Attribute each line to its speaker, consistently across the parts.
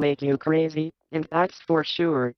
Speaker 1: Make you crazy, and that's for sure.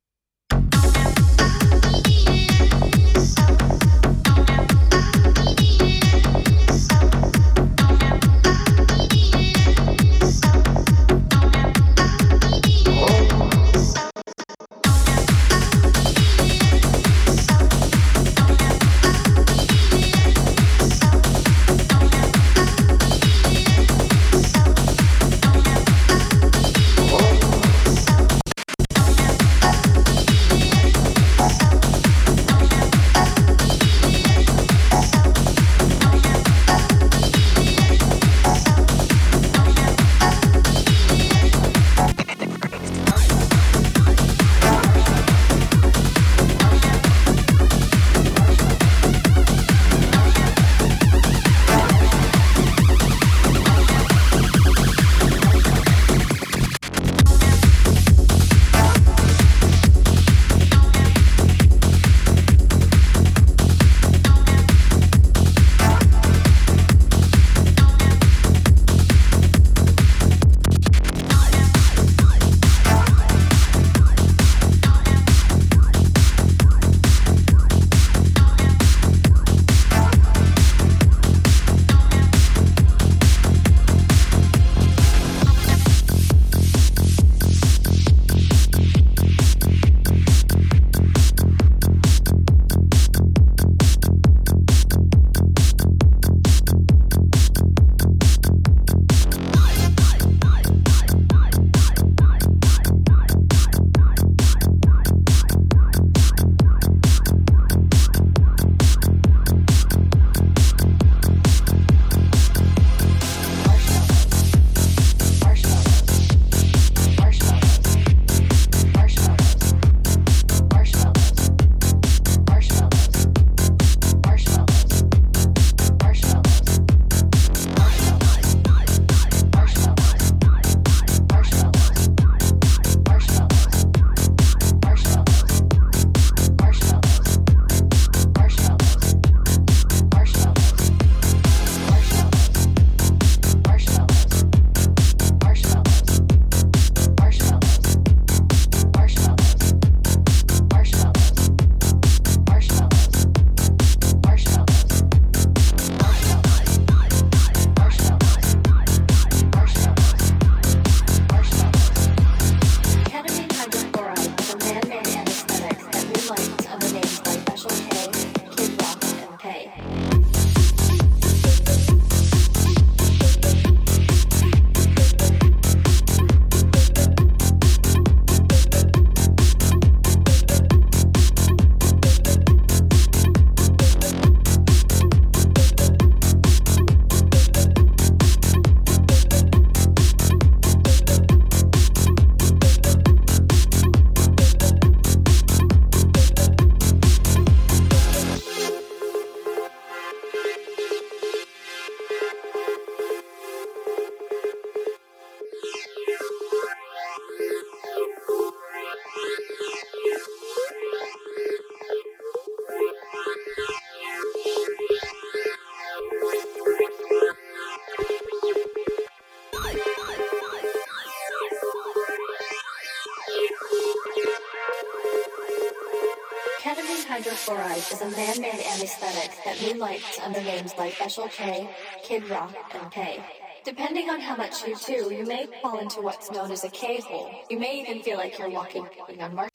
Speaker 2: A man-made anesthetic that moonlights under names like Special K, Kid Rock, and K. Depending on how much you chew, you may fall into what's known as a K-hole. You may even feel like you're walking on marshmallows.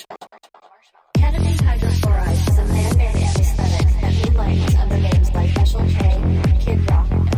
Speaker 2: Ketamine hydrochloride is a man-made anesthetic that moonlights under names like Special K, Kid Rock,